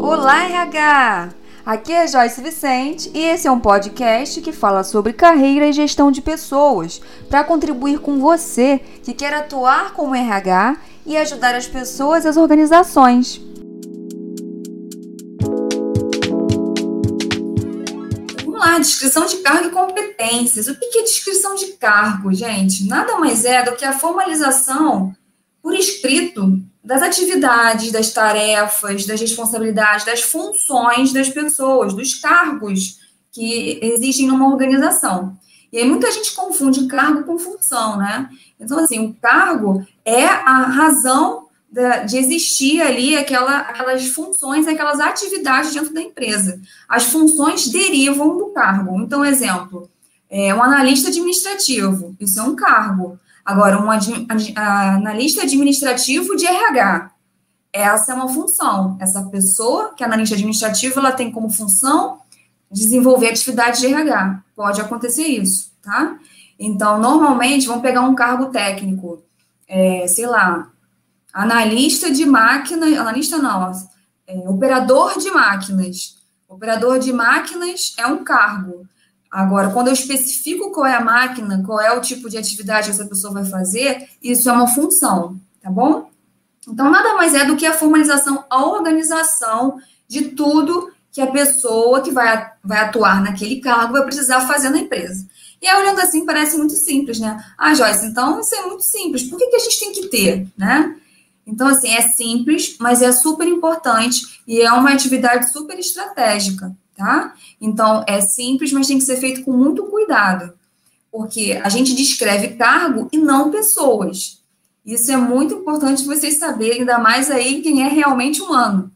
Olá, RH! Aqui é Joyce Vicente e esse é um podcast que fala sobre carreira e gestão de pessoas para contribuir com você que quer atuar como RH e ajudar as pessoas e as organizações. Vamos lá, descrição de cargo e competências. O que é descrição de cargo, gente? Nada mais é do que a formalização por escrito das atividades, das tarefas, das responsabilidades, das funções das pessoas, dos cargos que existem numa organização. E aí muita gente confunde cargo com função, né? Então, assim, o cargo é a razão de existir ali aquela, aquelas funções, aquelas atividades dentro da empresa. As funções derivam do cargo. Então, exemplo, é um analista administrativo, isso é um cargo. Agora, um analista administrativo de RH, essa é uma função. Essa pessoa, que é analista administrativo, ela tem como função desenvolver atividade de RH. Pode acontecer isso, tá? Então, normalmente, vamos pegar um cargo técnico, é, sei lá, analista de máquina, analista não, é, operador de máquinas. Operador de máquinas é um cargo. Agora, quando eu especifico qual é a máquina, qual é o tipo de atividade que essa pessoa vai fazer, isso é uma função, tá bom? Então, nada mais é do que a formalização, a organização de tudo que a pessoa que vai, vai atuar naquele cargo vai precisar fazer na empresa. E aí, olhando assim, parece muito simples, né? Ah, Joyce, então isso é muito simples. Por que, que a gente tem que ter, né? Então, assim, é simples, mas é super importante e é uma atividade super estratégica tá? Então, é simples, mas tem que ser feito com muito cuidado, porque a gente descreve cargo e não pessoas. Isso é muito importante vocês saberem, ainda mais aí quem é realmente humano.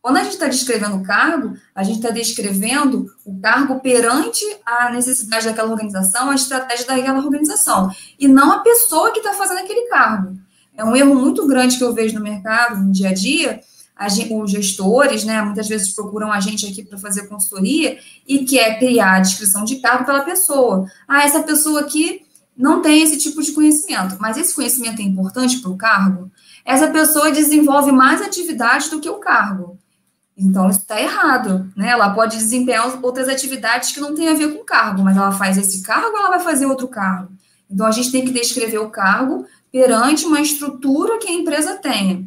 Quando a gente está descrevendo o cargo, a gente está descrevendo o cargo perante a necessidade daquela organização, a estratégia daquela organização, e não a pessoa que está fazendo aquele cargo. É um erro muito grande que eu vejo no mercado, no dia a dia, os gestores, né, muitas vezes procuram a gente aqui para fazer consultoria e quer criar a descrição de cargo pela pessoa. Ah, essa pessoa aqui não tem esse tipo de conhecimento, mas esse conhecimento é importante para o cargo? Essa pessoa desenvolve mais atividades do que o cargo. Então, isso está errado, né? Ela pode desempenhar outras atividades que não têm a ver com o cargo, mas ela faz esse cargo ela vai fazer outro cargo? Então, a gente tem que descrever o cargo perante uma estrutura que a empresa tenha.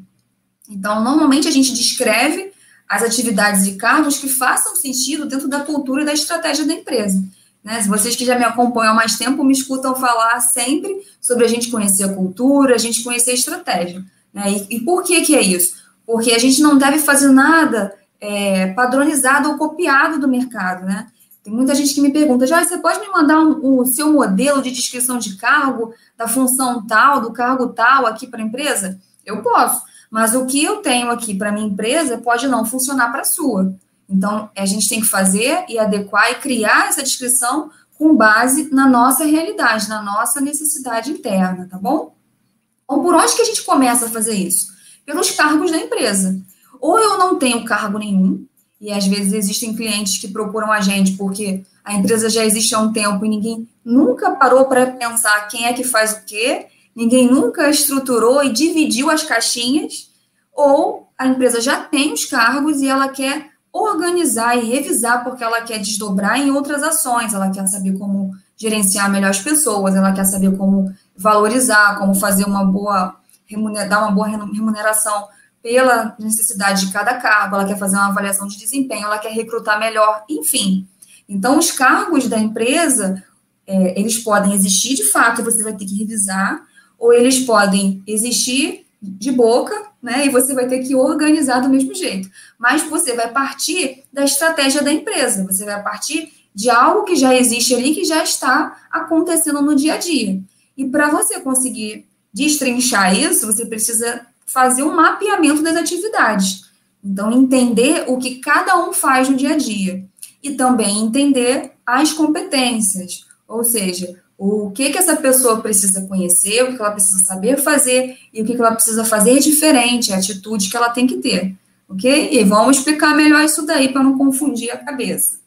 Então, normalmente a gente descreve as atividades e cargos que façam sentido dentro da cultura e da estratégia da empresa. Né? Vocês que já me acompanham há mais tempo me escutam falar sempre sobre a gente conhecer a cultura, a gente conhecer a estratégia. Né? E, e por que, que é isso? Porque a gente não deve fazer nada é, padronizado ou copiado do mercado. Né? Tem muita gente que me pergunta, já você pode me mandar um, o seu modelo de descrição de cargo, da função tal, do cargo tal aqui para a empresa? Eu posso. Mas o que eu tenho aqui para minha empresa pode não funcionar para a sua. Então, a gente tem que fazer e adequar e criar essa descrição com base na nossa realidade, na nossa necessidade interna, tá bom? Então, por onde que a gente começa a fazer isso? Pelos cargos da empresa. Ou eu não tenho cargo nenhum, e às vezes existem clientes que procuram a gente porque a empresa já existe há um tempo e ninguém nunca parou para pensar quem é que faz o quê, ninguém nunca estruturou e dividiu as caixinhas, ou a empresa já tem os cargos e ela quer organizar e revisar porque ela quer desdobrar em outras ações, ela quer saber como gerenciar melhor as pessoas, ela quer saber como valorizar, como fazer uma boa dar uma boa remuneração pela necessidade de cada cargo, ela quer fazer uma avaliação de desempenho, ela quer recrutar melhor, enfim. Então, os cargos da empresa, é, eles podem existir de fato, você vai ter que revisar, ou eles podem existir de boca, né? E você vai ter que organizar do mesmo jeito. Mas você vai partir da estratégia da empresa, você vai partir de algo que já existe ali, que já está acontecendo no dia a dia. E para você conseguir destrinchar isso, você precisa fazer um mapeamento das atividades. Então, entender o que cada um faz no dia a dia. E também entender as competências. Ou seja, o que que essa pessoa precisa conhecer, o que ela precisa saber fazer e o que, que ela precisa fazer diferente, a atitude que ela tem que ter, ok? E vamos explicar melhor isso daí para não confundir a cabeça.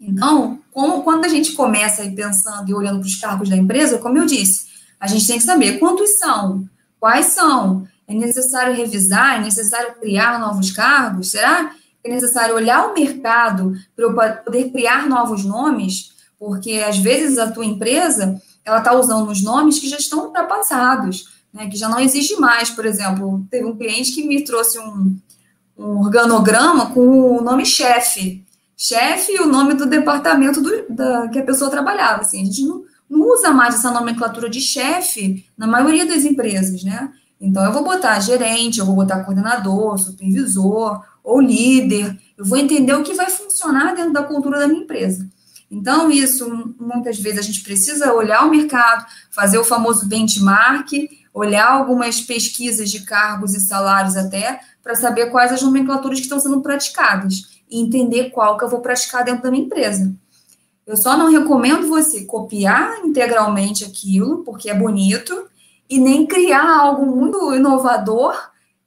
Então, como, quando a gente começa aí pensando e olhando para os cargos da empresa, como eu disse, a gente tem que saber quantos são, quais são, É necessário revisar? É necessário criar novos cargos? Será é necessário olhar o mercado para eu poder criar novos nomes? Porque às vezes a tua empresa ela está usando os nomes que já estão ultrapassados, né, que já não existe mais. Por exemplo, teve um cliente que me trouxe um, um organograma com o nome chefe. Chefe e o nome do departamento do, da, que a pessoa trabalhava. Assim, a gente não, não usa mais essa nomenclatura de chefe na maioria das empresas, né? Então, eu vou botar gerente, eu vou botar coordenador, supervisor ou líder. Eu vou entender o que vai funcionar dentro da cultura da minha empresa. Então, isso, muitas vezes, a gente precisa olhar o mercado, fazer o famoso benchmark, olhar algumas pesquisas de cargos e salários até, para saber quais as nomenclaturas que estão sendo praticadas e entender qual que eu vou praticar dentro da minha empresa. Eu só não recomendo você copiar integralmente aquilo, porque é bonito, e nem criar algo muito inovador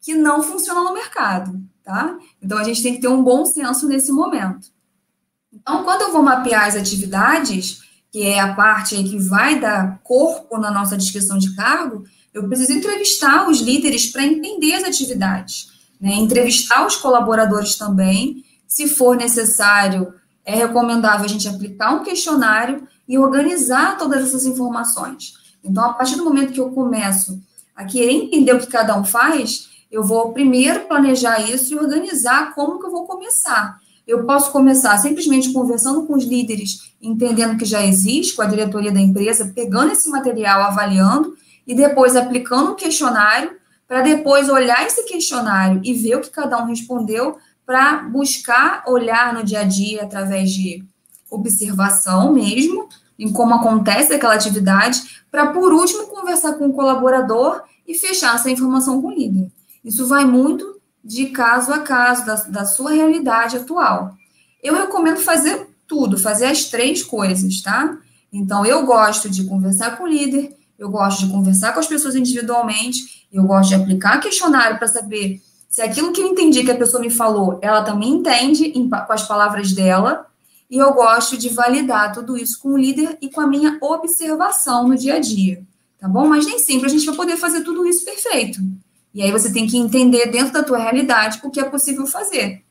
que não funciona no mercado, tá? Então a gente tem que ter um bom senso nesse momento. Então, quando eu vou mapear as atividades, que é a parte que vai dar corpo na nossa descrição de cargo, eu preciso entrevistar os líderes para entender as atividades, né? entrevistar os colaboradores também. Se for necessário, é recomendável a gente aplicar um questionário e organizar todas essas informações. Então, a partir do momento que eu começo a querer entender o que cada um faz, eu vou primeiro planejar isso e organizar como que eu vou começar. Eu posso começar simplesmente conversando com os líderes, entendendo que já existe, com a diretoria da empresa, pegando esse material, avaliando, e depois aplicando um questionário, para depois olhar esse questionário e ver o que cada um respondeu, para buscar olhar no dia a dia através de observação mesmo, em como acontece aquela atividade, para por último conversar com o colaborador e fechar essa informação com o líder. Isso vai muito de caso a caso, da, da sua realidade atual. Eu recomendo fazer tudo, fazer as três coisas, tá? Então, eu gosto de conversar com o líder, eu gosto de conversar com as pessoas individualmente, eu gosto de aplicar questionário para saber se aquilo que eu entendi que a pessoa me falou, ela também entende em, com as palavras dela, e eu gosto de validar tudo isso com o líder e com a minha observação no dia a dia, tá bom? Mas nem sempre a gente vai poder fazer tudo isso perfeito. E aí você tem que entender dentro da tua realidade o que é possível fazer.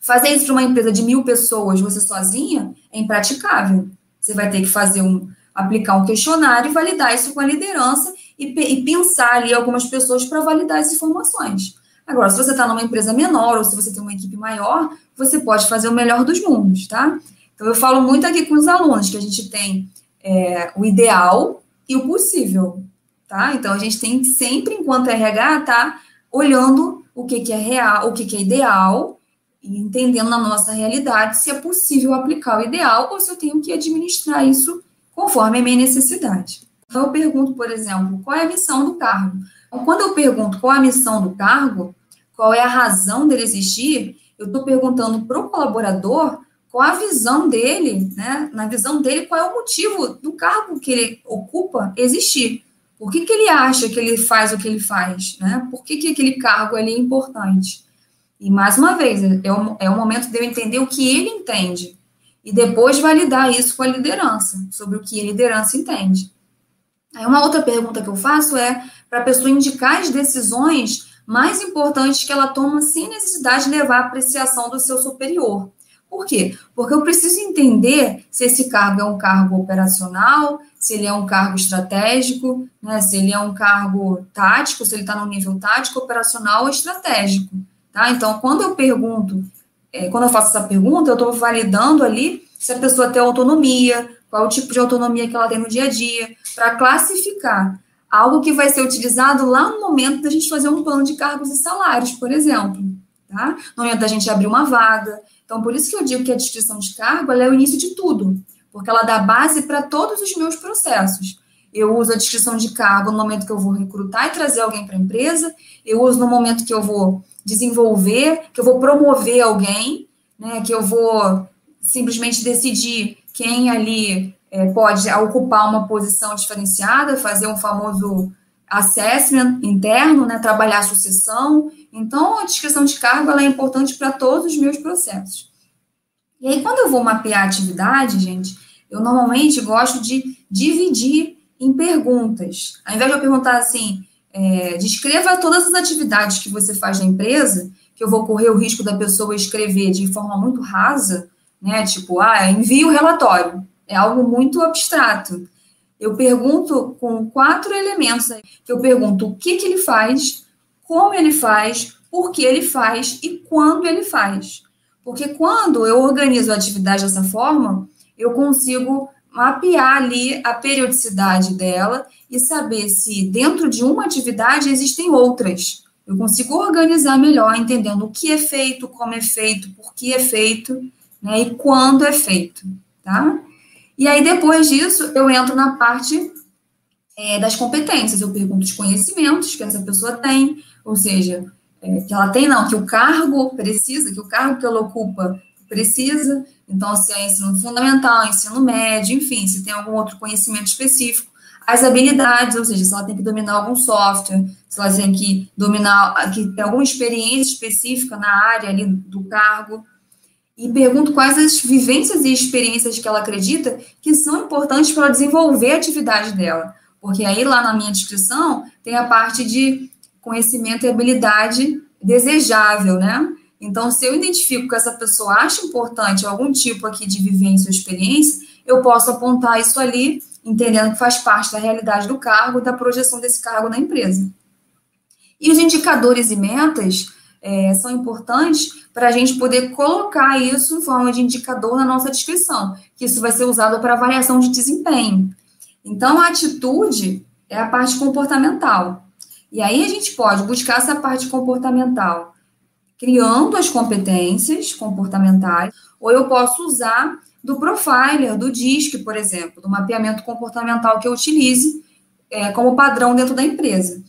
Fazer isso para uma empresa de mil pessoas, você sozinha, é impraticável. Você vai ter que fazer um, aplicar um questionário e validar isso com a liderança e, e pensar ali algumas pessoas para validar as informações. Agora, se você está numa empresa menor ou se você tem uma equipe maior, você pode fazer o melhor dos mundos, tá? Então, eu falo muito aqui com os alunos que a gente tem é, o ideal e o possível tá? Então a gente tem sempre, enquanto RH, tá olhando o que, que é real, o que, que é ideal, e entendendo na nossa realidade se é possível aplicar o ideal ou se eu tenho que administrar isso conforme a minha necessidade. Então eu pergunto, por exemplo, qual é a missão do cargo? Então, quando eu pergunto qual é a missão do cargo, qual é a razão dele existir, eu estou perguntando para o colaborador qual a visão dele, né? Na visão dele, qual é o motivo do cargo que ele ocupa existir. Por que, que ele acha que ele faz o que ele faz? Né? Por que, que aquele cargo ali é importante? E, mais uma vez, é o, é o momento de eu entender o que ele entende e depois validar isso com a liderança, sobre o que a liderança entende. Aí, uma outra pergunta que eu faço é para a pessoa indicar as decisões mais importantes que ela toma sem necessidade de levar a apreciação do seu superior. Por quê? Porque eu preciso entender se esse cargo é um cargo operacional, se ele é um cargo estratégico, né, se ele é um cargo tático, se ele está no nível tático, operacional ou estratégico. Tá? Então, quando eu pergunto, é, quando eu faço essa pergunta, eu estou validando ali se a pessoa tem autonomia, qual o tipo de autonomia que ela tem no dia a dia, para classificar algo que vai ser utilizado lá no momento da gente fazer um plano de cargos e salários, por exemplo. Tá? No momento da gente abrir uma vaga, então, por isso que eu digo que a descrição de cargo é o início de tudo, porque ela dá base para todos os meus processos. Eu uso a descrição de cargo no momento que eu vou recrutar e trazer alguém para a empresa, eu uso no momento que eu vou desenvolver, que eu vou promover alguém, né, que eu vou simplesmente decidir quem ali é, pode ocupar uma posição diferenciada, fazer um famoso assessment interno, né, trabalhar sucessão. Então, a descrição de cargo é importante para todos os meus processos. E aí, quando eu vou mapear a atividade, gente, eu normalmente gosto de dividir em perguntas. Ao invés de eu perguntar assim, é, descreva todas as atividades que você faz na empresa, que eu vou correr o risco da pessoa escrever de forma muito rasa, né? Tipo, ah, envia o relatório. É algo muito abstrato. Eu pergunto com quatro elementos que eu pergunto o que, que ele faz, como ele faz, por que ele faz e quando ele faz. Porque quando eu organizo a atividade dessa forma, eu consigo mapear ali a periodicidade dela e saber se dentro de uma atividade existem outras. Eu consigo organizar melhor, entendendo o que é feito, como é feito, por que é feito, né, e quando é feito, tá? E aí, depois disso, eu entro na parte é, das competências. Eu pergunto os conhecimentos que essa pessoa tem, ou seja, é, que ela tem, não, que o cargo precisa, que o cargo que ela ocupa precisa. Então, se é ensino fundamental, ensino médio, enfim, se tem algum outro conhecimento específico. As habilidades, ou seja, se ela tem que dominar algum software, se ela tem que dominar, que tem alguma experiência específica na área ali do cargo. E pergunto quais as vivências e experiências que ela acredita que são importantes para desenvolver a atividade dela. Porque aí, lá na minha descrição, tem a parte de conhecimento e habilidade desejável, né? Então, se eu identifico que essa pessoa acha importante algum tipo aqui de vivência ou experiência, eu posso apontar isso ali, entendendo que faz parte da realidade do cargo, da projeção desse cargo na empresa. E os indicadores e metas é, são importantes para a gente poder colocar isso em forma de indicador na nossa descrição, que isso vai ser usado para avaliação de desempenho. Então, a atitude é a parte comportamental. E aí a gente pode buscar essa parte comportamental criando as competências comportamentais, ou eu posso usar do profiler, do DISC, por exemplo, do mapeamento comportamental que eu utilize é, como padrão dentro da empresa.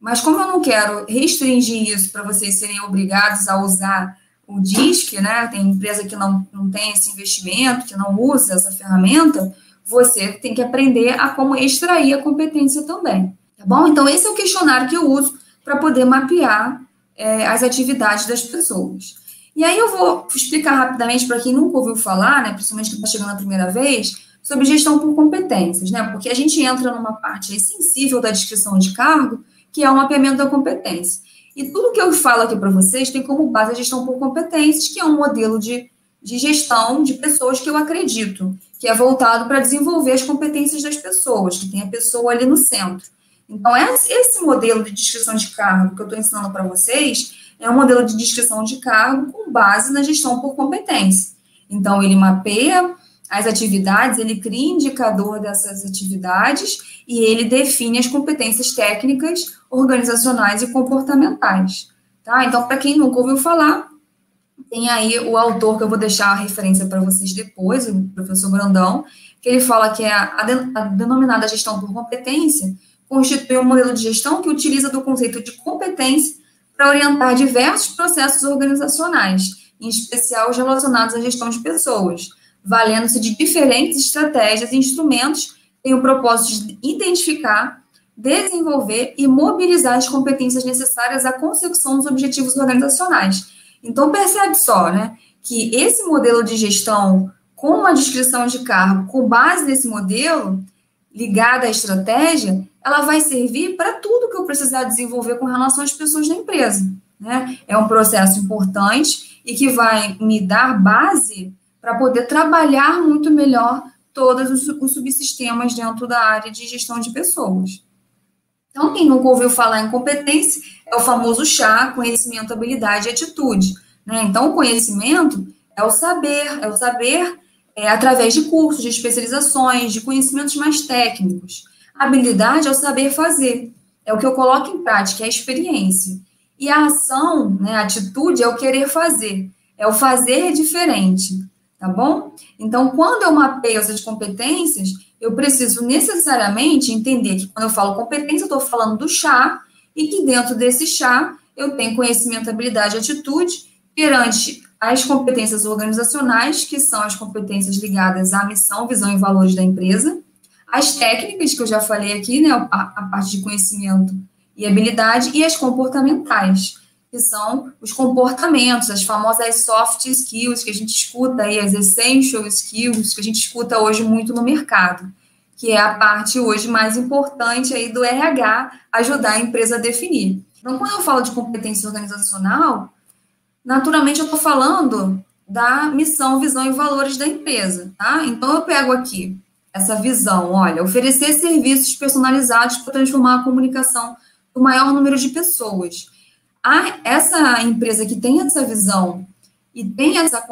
Mas como eu não quero restringir isso para vocês serem obrigados a usar o DISC, né? Tem empresa que não, não tem esse investimento, que não usa essa ferramenta, você tem que aprender a como extrair a competência também. Tá bom? Então, esse é o questionário que eu uso para poder mapear é, as atividades das pessoas. E aí eu vou explicar rapidamente para quem nunca ouviu falar, né, principalmente quem está chegando a primeira vez, sobre gestão por competências, né? Porque a gente entra numa parte sensível da descrição de cargo, que é o mapeamento da competência. E tudo que eu falo aqui para vocês tem como base a gestão por competências, que é um modelo de, de gestão de pessoas que eu acredito, que é voltado para desenvolver as competências das pessoas, que tem a pessoa ali no centro. Então, esse modelo de descrição de cargo que eu estou ensinando para vocês é um modelo de descrição de cargo com base na gestão por competência. Então, ele mapeia as atividades, ele cria indicador dessas atividades e ele define as competências técnicas, organizacionais e comportamentais. Tá? Então, para quem nunca ouviu falar, tem aí o autor que eu vou deixar a referência para vocês depois, o professor Brandão, que ele fala que é a, a denominada gestão por competência constitui um modelo de gestão que utiliza do conceito de competência para orientar diversos processos organizacionais, em especial os relacionados à gestão de pessoas, valendo-se de diferentes estratégias e instrumentos têm o propósito de identificar, desenvolver e mobilizar as competências necessárias à consecução dos objetivos organizacionais. Então, percebe só, né, que esse modelo de gestão com uma descrição de cargo com base nesse modelo, ligada à estratégia, ela vai servir para tudo que eu precisar desenvolver com relação às pessoas da empresa. Né? É um processo importante e que vai me dar base para poder trabalhar muito melhor todos os, os subsistemas dentro da área de gestão de pessoas. Então, quem nunca ouviu falar em competência é o famoso chá, conhecimento, habilidade e atitude. Né? Então, o conhecimento é o saber, é o saber é, através de cursos, de especializações, de conhecimentos mais técnicos. A habilidade é o saber fazer, é o que eu coloco em prática, é a experiência. E a ação, né, a atitude, é o querer fazer, é o fazer diferente, tá bom? Então, quando eu mapeio essas competências, eu preciso necessariamente entender que quando eu falo competência, eu estou falando do chá, e que dentro desse chá eu tenho conhecimento, habilidade e atitude perante as competências organizacionais, que são as competências ligadas à missão, visão e valores da empresa, as técnicas, que eu já falei aqui, né, a, a parte de conhecimento e habilidade, e as comportamentais, que são os comportamentos, as famosas soft skills que a gente escuta aí, as essential skills que a gente escuta hoje muito no mercado, que é a parte hoje mais importante aí do RH, ajudar a empresa a definir. Então, quando eu falo de competência organizacional, naturalmente eu estou falando da missão, visão e valores da empresa, tá? Então, eu pego aqui essa visão, olha, oferecer serviços personalizados para transformar a comunicação do maior número de pessoas. A, essa empresa que tem essa visão e tem essa,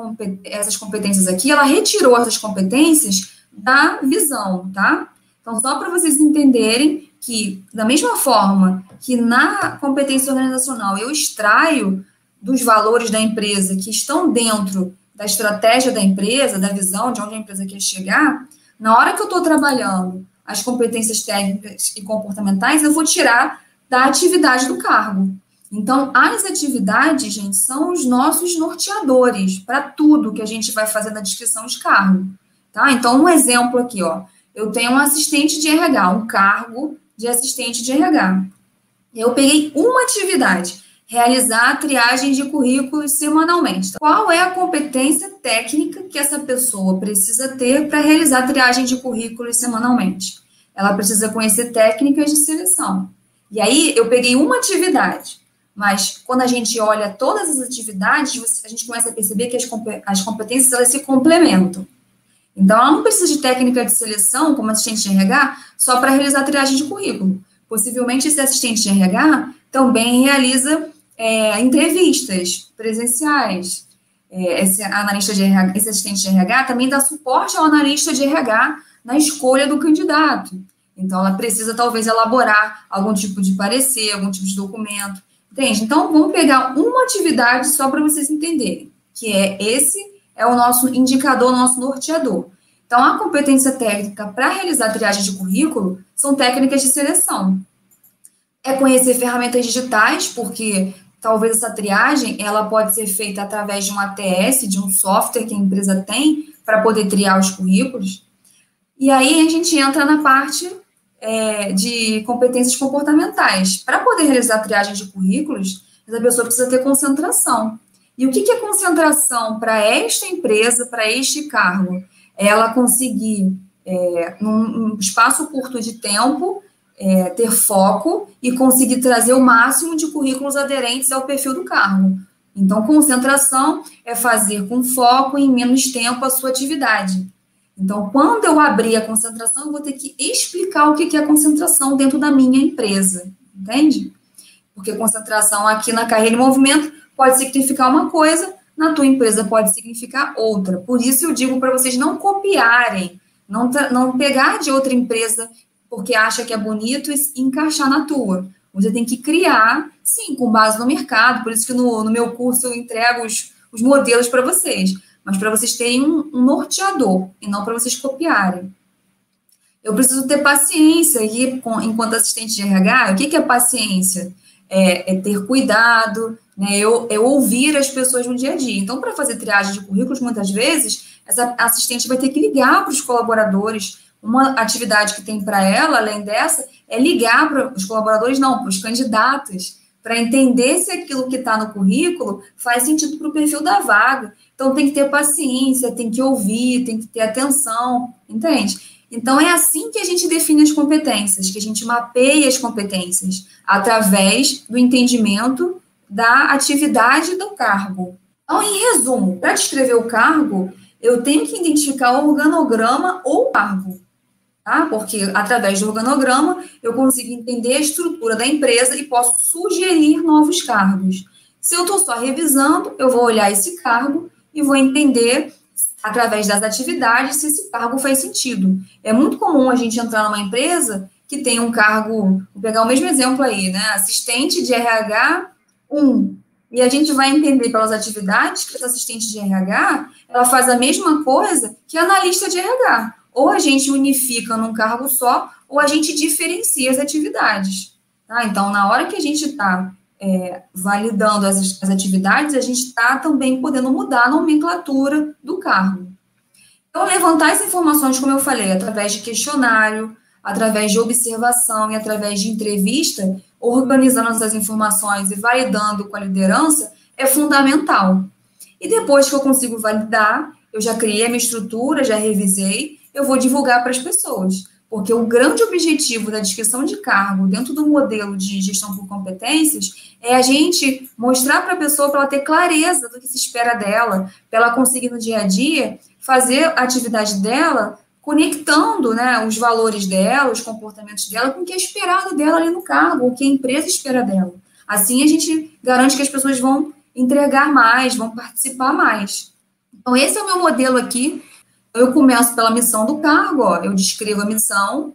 essas competências aqui, ela retirou essas competências da visão, tá? Então, só para vocês entenderem que, da mesma forma que na competência organizacional eu extraio dos valores da empresa que estão dentro da estratégia da empresa, da visão de onde a empresa quer chegar, na hora que eu estou trabalhando as competências técnicas e comportamentais, eu vou tirar da atividade do cargo. Então, as atividades, gente, são os nossos norteadores para tudo que a gente vai fazer na descrição de cargo. Tá? Então, um exemplo aqui, ó. Eu tenho um assistente de RH, um cargo de assistente de RH. Eu peguei uma atividade, realizar a triagem de currículos semanalmente. Qual é a competência técnica que essa pessoa precisa ter para realizar a triagem de currículos semanalmente? Ela precisa conhecer técnicas de seleção. E aí, eu peguei uma atividade, mas quando a gente olha todas as atividades, a gente começa a perceber que as competências elas se complementam. Então, ela não precisa de técnica de seleção, como assistente de RH, só para realizar a triagem de currículo. Possivelmente, esse assistente de RH também realiza é, entrevistas presenciais. É, esse, analista de RH, esse assistente de RH também dá suporte ao analista de RH na escolha do candidato. Então, ela precisa, talvez, elaborar algum tipo de parecer, algum tipo de documento. Entende? Então, vamos pegar uma atividade só para vocês entenderem, que é esse é o nosso indicador, nosso norteador. Então, a competência técnica para realizar a triagem de currículo são técnicas de seleção. É conhecer ferramentas digitais, porque talvez essa triagem ela pode ser feita através de um ATS, de um software que a empresa tem para poder triar os currículos. E aí a gente entra na parte é, de competências comportamentais. Para poder realizar a triagem de currículos, essa pessoa precisa ter concentração. E o que, que é concentração para esta empresa, para este cargo? Ela conseguir, é, num espaço curto de tempo, é, ter foco e conseguir trazer o máximo de currículos aderentes ao perfil do cargo. Então, concentração é fazer com foco em menos tempo a sua atividade. Então, quando eu abrir a concentração, eu vou ter que explicar o que é concentração dentro da minha empresa, entende? Porque concentração aqui na carreira em movimento pode significar uma coisa, na tua empresa pode significar outra. Por isso eu digo para vocês não copiarem, não, não pegar de outra empresa porque acha que é bonito e encaixar na tua. Você tem que criar, sim, com base no mercado. Por isso que no, no meu curso eu entrego os, os modelos para vocês. Mas para vocês terem um, um norteador e não para vocês copiarem. Eu preciso ter paciência aqui, enquanto assistente de RH. O que, que é paciência? É, é ter cuidado, né? Eu, eu ouvir as pessoas no dia a dia. Então, para fazer triagem de currículos, muitas vezes, essa assistente vai ter que ligar para os colaboradores. Uma atividade que tem para ela, além dessa, é ligar para os colaboradores, não, para os candidatos, para entender se aquilo que está no currículo faz sentido para o perfil da vaga. Então, tem que ter paciência, tem que ouvir, tem que ter atenção, entende? Então, é assim que a gente define as competências, que a gente mapeia as competências, através do entendimento da atividade do cargo. Então, em resumo, para descrever o cargo, eu tenho que identificar o organograma ou cargo, tá? Porque através do organograma eu consigo entender a estrutura da empresa e posso sugerir novos cargos. Se eu estou só revisando, eu vou olhar esse cargo e vou entender através das atividades se esse cargo faz sentido. É muito comum a gente entrar numa empresa que tem um cargo, vou pegar o mesmo exemplo aí, né? Assistente de RH um. E a gente vai entender pelas atividades que essa assistente de RH, ela faz a mesma coisa que analista de RH. Ou a gente unifica num cargo só, ou a gente diferencia as atividades. Tá? Então, na hora que a gente está é, validando as, as atividades, a gente está também podendo mudar a nomenclatura do cargo. Então, levantar essas informações, como eu falei, através de questionário, através de observação e através de entrevista, organizando essas informações e validando com a liderança, é fundamental. E depois que eu consigo validar, eu já criei a minha estrutura, já revisei, eu vou divulgar para as pessoas. Porque o grande objetivo da descrição de cargo dentro do modelo de gestão por competências é a gente mostrar para a pessoa para ela ter clareza do que se espera dela, para ela conseguir no dia a dia fazer a atividade dela conectando né, os valores dela, os comportamentos dela com o que é esperado dela ali no cargo, o que a empresa espera dela. Assim a gente garante que as pessoas vão entregar mais, vão participar mais. Então, esse é o meu modelo aqui eu começo pela missão do cargo, ó, eu descrevo a missão,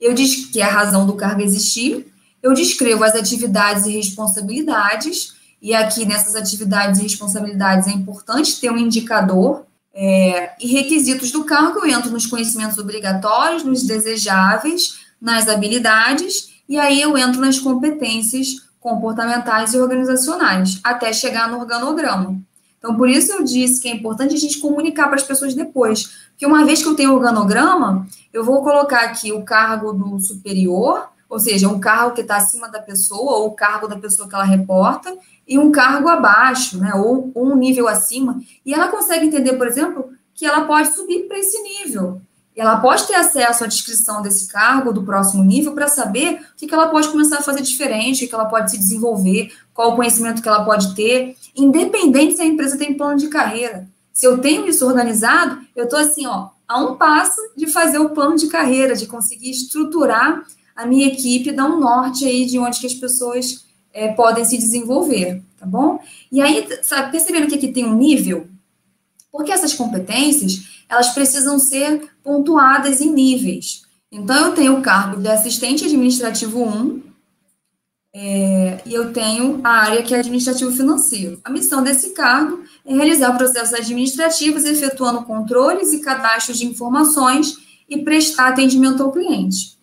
eu diz que é a razão do cargo existir, eu descrevo as atividades e responsabilidades, e aqui nessas atividades e responsabilidades é importante ter um indicador é, e requisitos do cargo, eu entro nos conhecimentos obrigatórios, nos desejáveis, nas habilidades, e aí eu entro nas competências comportamentais e organizacionais, até chegar no organograma. Então, por isso eu disse que é importante a gente comunicar para as pessoas depois. Porque uma vez que eu tenho o organograma, eu vou colocar aqui o cargo do superior, ou seja, um cargo que está acima da pessoa, ou o cargo da pessoa que ela reporta, e um cargo abaixo, né, ou, ou um nível acima. E ela consegue entender, por exemplo, que ela pode subir para esse nível ela pode ter acesso à descrição desse cargo do próximo nível para saber o que, ela pode começar a fazer diferente, o que ela pode se desenvolver, qual o conhecimento que ela pode ter, independente se a empresa tem plano de carreira. Se eu tenho isso organizado, eu estou assim, ó, a um passo de fazer o plano de carreira, de conseguir estruturar a minha equipe, dar um norte aí de onde que as pessoas é, podem se desenvolver, tá bom? E aí, sabe, percebendo que aqui tem um nível, porque essas competências, elas precisam ser pontuadas em níveis. Então, eu tenho o cargo de assistente administrativo 1, é, e eu tenho a área que é administrativo financeiro. A missão desse cargo é realizar processos administrativos, efetuando controles e cadastros de informações e prestar atendimento ao cliente.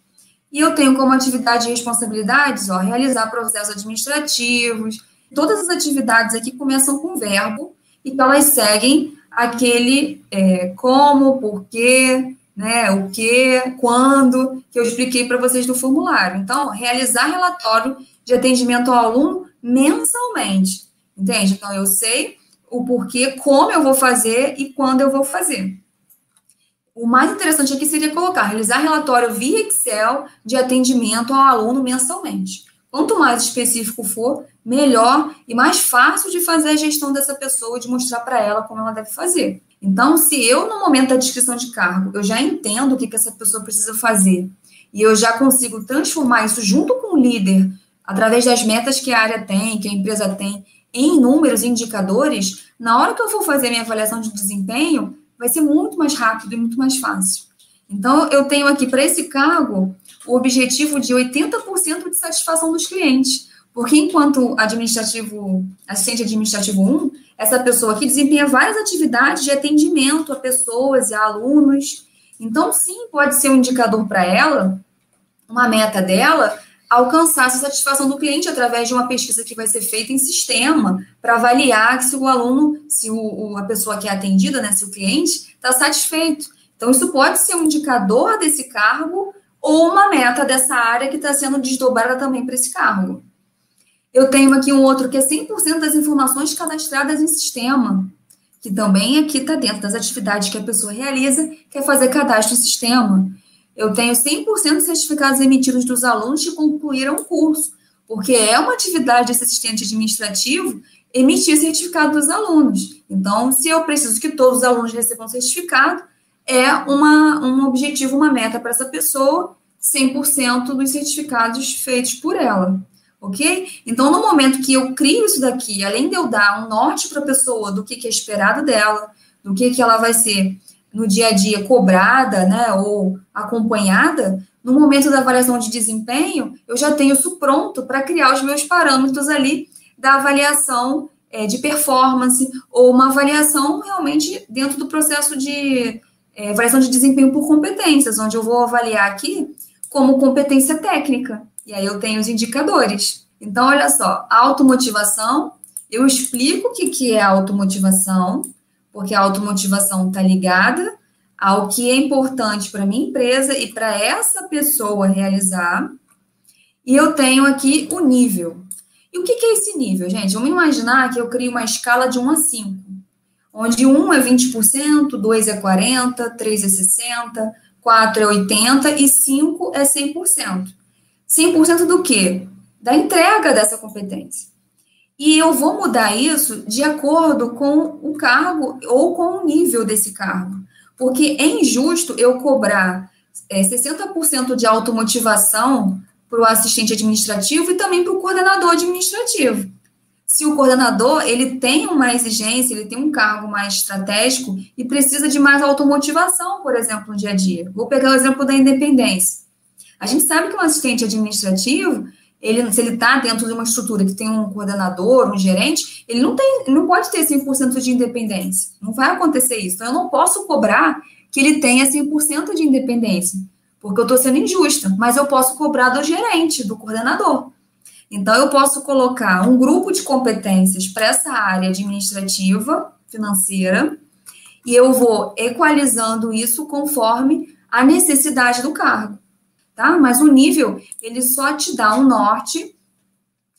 E eu tenho como atividade e responsabilidades, ó, realizar processos administrativos. Todas as atividades aqui começam com verbo e que elas seguem aquele é, como, porquê, né, o que, quando, que eu expliquei para vocês do formulário. Então, realizar relatório de atendimento ao aluno mensalmente, entende? Então, eu sei o porquê, como eu vou fazer e quando eu vou fazer. O mais interessante aqui seria colocar, realizar relatório via Excel de atendimento ao aluno mensalmente. Quanto mais específico for, melhor e mais fácil de fazer a gestão dessa pessoa, de mostrar para ela como ela deve fazer. Então, se eu, no momento da descrição de cargo, eu já entendo o que, que essa pessoa precisa fazer e eu já consigo transformar isso junto com o líder, através das metas que a área tem, que a empresa tem, em números indicadores, na hora que eu for fazer minha avaliação de desempenho, vai ser muito mais rápido e muito mais fácil. Então, eu tenho aqui para esse cargo o objetivo de 80% de satisfação dos clientes. Porque enquanto administrativo, assistente administrativo 1, essa pessoa aqui desempenha várias atividades de atendimento a pessoas e a alunos. Então, sim, pode ser um indicador para ela, uma meta dela, alcançar essa satisfação do cliente através de uma pesquisa que vai ser feita em sistema para avaliar se o aluno, se o, a pessoa que é atendida, né, se o cliente está satisfeito. Então, isso pode ser um indicador desse cargo ou uma meta dessa área que está sendo desdobrada também para esse cargo. Eu tenho aqui um outro que é 100% das informações cadastradas em sistema, que também aqui está dentro das atividades que a pessoa realiza, que é fazer cadastro em sistema. Eu tenho 100% dos certificados emitidos dos alunos que concluíram o curso, porque é uma atividade desse assistente administrativo emitir certificado dos alunos. Então, se eu preciso que todos os alunos recebam certificado, é uma, um objetivo, uma meta para essa pessoa, 100% dos certificados feitos por ela ok? Então, no momento que eu crio isso daqui, além de eu dar um norte para a pessoa do que, que é esperado dela, do que, que ela vai ser no dia a dia cobrada, né, ou acompanhada, no momento da avaliação de desempenho, eu já tenho isso pronto para criar os meus parâmetros ali da avaliação é, de performance, ou uma avaliação realmente dentro do processo de é, avaliação de desempenho por competências, onde eu vou avaliar aqui como competência técnica, e aí eu tenho os indicadores. Então, olha só, automotivação, eu explico o que, que é automotivação, porque a automotivação está ligada ao que é importante para a minha empresa e para essa pessoa realizar. E eu tenho aqui o nível. E o que, que é esse nível, gente? Vamos imaginar que eu crio uma escala de 1 a 5, onde 1 é 20%, 2 é 40%, 3 é 60%, 4 é 80 e 5 é 100%. 100% do quê? Da entrega dessa competência. E eu vou mudar isso de acordo com o cargo ou com o nível desse cargo. Porque é injusto eu cobrar é, 60% de automotivação para o assistente administrativo e também para o coordenador administrativo. Se o coordenador ele tem uma exigência, ele tem um cargo mais estratégico e precisa de mais automotivação, por exemplo, no dia a dia. Vou pegar o exemplo da independência. A gente sabe que um assistente administrativo ele, se ele está dentro de uma estrutura que tem um coordenador, um gerente, ele não tem, não pode ter 100% de independência. Não vai acontecer isso. Então, eu não posso cobrar que ele tenha 100% de independência, porque eu estou sendo injusta, mas eu posso cobrar do gerente, do coordenador. Então, eu posso colocar um grupo de competências para essa área administrativa, financeira, e eu vou equalizando isso conforme a necessidade do cargo tá? Mas o nível, ele só te dá um norte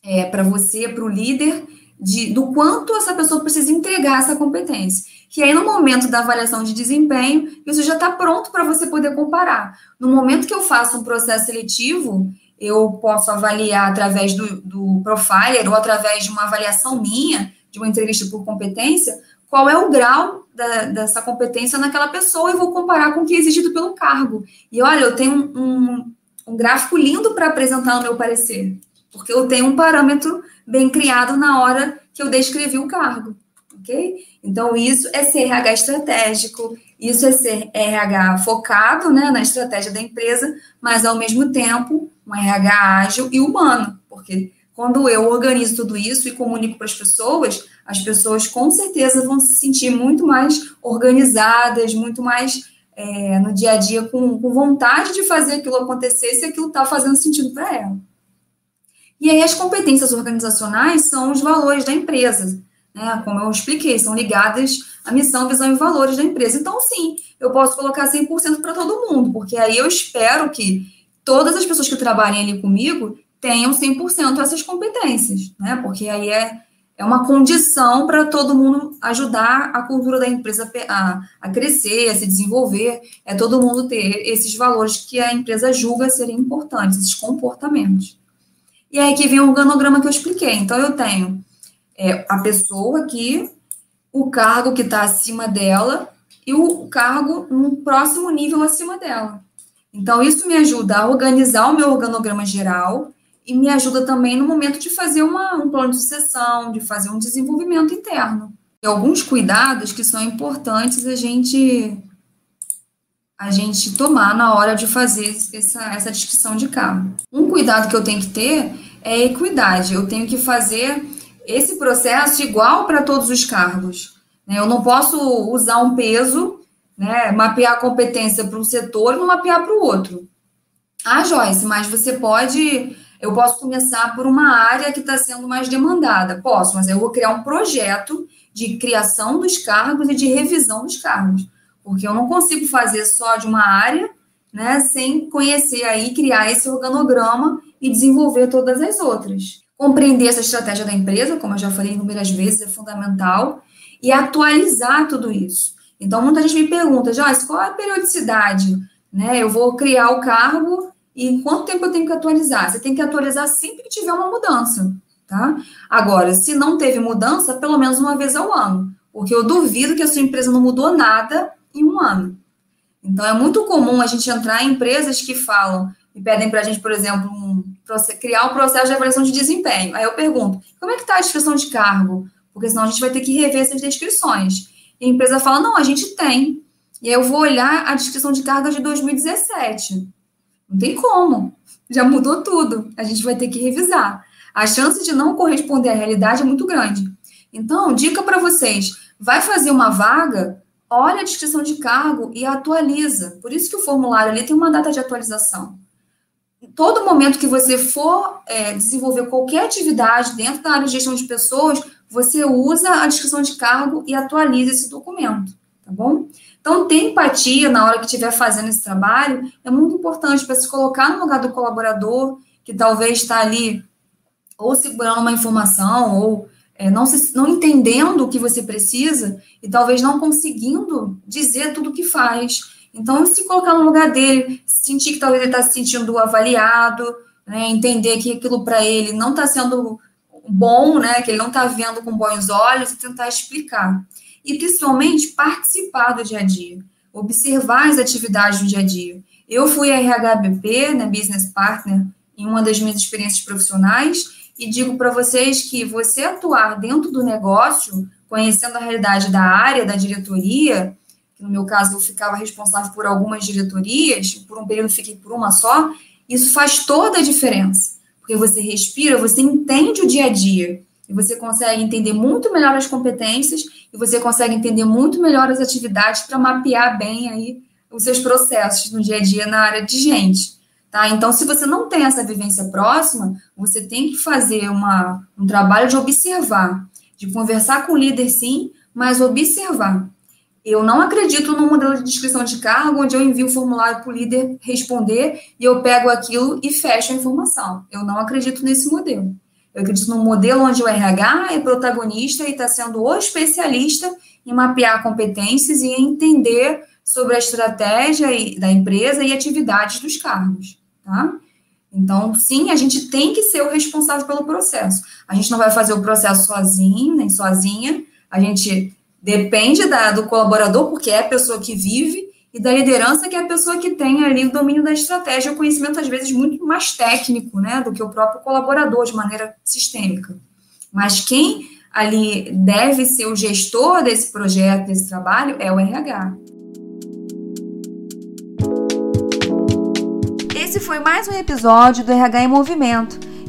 é, para você, para o líder, de, do quanto essa pessoa precisa entregar essa competência. Que aí, no momento da avaliação de desempenho, isso já está pronto para você poder comparar. No momento que eu faço um processo seletivo, eu posso avaliar através do, do profiler ou através de uma avaliação minha, de uma entrevista por competência, qual é o grau da, dessa competência naquela pessoa e vou comparar com o que é exigido pelo cargo. E olha, eu tenho um, um, um gráfico lindo para apresentar no meu parecer, porque eu tenho um parâmetro bem criado na hora que eu descrevi o cargo, ok? Então, isso é ser RH estratégico, isso é ser RH focado né, na estratégia da empresa, mas ao mesmo tempo um RH ágil e humano, porque quando eu organizo tudo isso e comunico para as pessoas, as pessoas com certeza vão se sentir muito mais organizadas, muito mais é, no dia a dia com, com, vontade de fazer aquilo acontecer se aquilo está fazendo sentido para ela. E aí as competências organizacionais são os valores da empresa, né? Como eu expliquei, são ligadas à missão, visão e valores da empresa. Então, sim, eu posso colocar 100% para todo mundo, porque aí eu espero que todas as pessoas que trabalhem ali comigo tenham 100% essas competências, né? Porque aí é, é uma condição para todo mundo ajudar a cultura da empresa a, a crescer, a se desenvolver, é todo mundo ter esses valores que a empresa julga serem importantes, esses comportamentos. E aí que vem o organograma que eu expliquei. Então, eu tenho é, a pessoa aqui, o cargo que está acima dela e o cargo no próximo nível acima dela. Então, isso me ajuda a organizar o meu organograma geral e me ajuda também no momento de fazer uma, um plano de sucessão, de fazer um desenvolvimento interno. E alguns cuidados que são importantes a gente a gente tomar na hora de fazer essa, essa descrição de cargo. Um cuidado que eu tenho que ter é a equidade. Eu tenho que fazer esse processo igual para todos os cargos. Né? Eu não posso usar um peso, né, mapear a competência para um setor e não mapear para o outro. Ah, Joyce, mas você pode eu posso começar por uma área que está sendo mais demandada. Posso, mas eu vou criar um projeto de criação dos cargos e de revisão dos cargos. Porque eu não consigo fazer só de uma área, né, sem conhecer aí, criar esse organograma e desenvolver todas as outras. Compreender essa estratégia da empresa, como eu já falei inúmeras vezes, é fundamental, e atualizar tudo isso. Então, muita gente me pergunta, Joyce, qual é a periodicidade? Né, eu vou criar o cargo e quanto tempo eu tenho que atualizar? Você tem que atualizar sempre que tiver uma mudança, tá? Agora, se não teve mudança, pelo menos uma vez ao ano, porque eu duvido que a sua empresa não mudou nada em um ano. Então, é muito comum a gente entrar em empresas que falam e pedem para a gente, por exemplo, um, criar um processo de avaliação de desempenho. Aí eu pergunto, como é que está a descrição de cargo? Porque senão a gente vai ter que rever essas descrições. E a empresa fala, não, a gente tem. E aí eu vou olhar a descrição de carga de 2017. Não tem como. Já mudou tudo. A gente vai ter que revisar. A chance de não corresponder à realidade é muito grande. Então, dica para vocês: vai fazer uma vaga, olha a descrição de cargo e atualiza. Por isso que o formulário ali tem uma data de atualização. Todo momento que você for é, desenvolver qualquer atividade dentro da área de gestão de pessoas, você usa a descrição de cargo e atualiza esse documento, tá bom? Então, ter empatia na hora que estiver fazendo esse trabalho é muito importante para se colocar no lugar do colaborador que talvez está ali ou segurando uma informação ou é, não, se, não entendendo o que você precisa e talvez não conseguindo dizer tudo o que faz. Então, se colocar no lugar dele, sentir que talvez ele está se sentindo avaliado, né, entender que aquilo para ele não está sendo bom, né, que ele não está vendo com bons olhos, e tentar explicar. E principalmente participar do dia a dia, observar as atividades do dia a dia. Eu fui RHBP, né, Business Partner, em uma das minhas experiências profissionais, e digo para vocês que você atuar dentro do negócio, conhecendo a realidade da área, da diretoria, que no meu caso eu ficava responsável por algumas diretorias, por um período fiquei por uma só, isso faz toda a diferença. Porque você respira, você entende o dia a dia, e você consegue entender muito melhor as competências, e você consegue entender muito melhor as atividades para mapear bem aí os seus processos no dia a dia na área de gente. Tá? Então, se você não tem essa vivência próxima, você tem que fazer uma, um trabalho de observar, de conversar com o líder, sim, mas observar. Eu não acredito no modelo de descrição de cargo onde eu envio o formulário para o líder responder e eu pego aquilo e fecho a informação. Eu não acredito nesse modelo. Eu acredito num modelo onde o RH é protagonista e está sendo o especialista em mapear competências e entender sobre a estratégia da empresa e atividades dos cargos, tá? Então, sim, a gente tem que ser o responsável pelo processo. A gente não vai fazer o processo sozinho, nem sozinha. A gente depende da, do colaborador, porque é a pessoa que vive, e da liderança, que é a pessoa que tem ali o domínio da estratégia, o conhecimento, às vezes, muito mais técnico, né, do que o próprio colaborador, de maneira sistêmica. Mas quem ali deve ser o gestor desse projeto, desse trabalho, é o RH. Esse foi mais um episódio do RH em Movimento.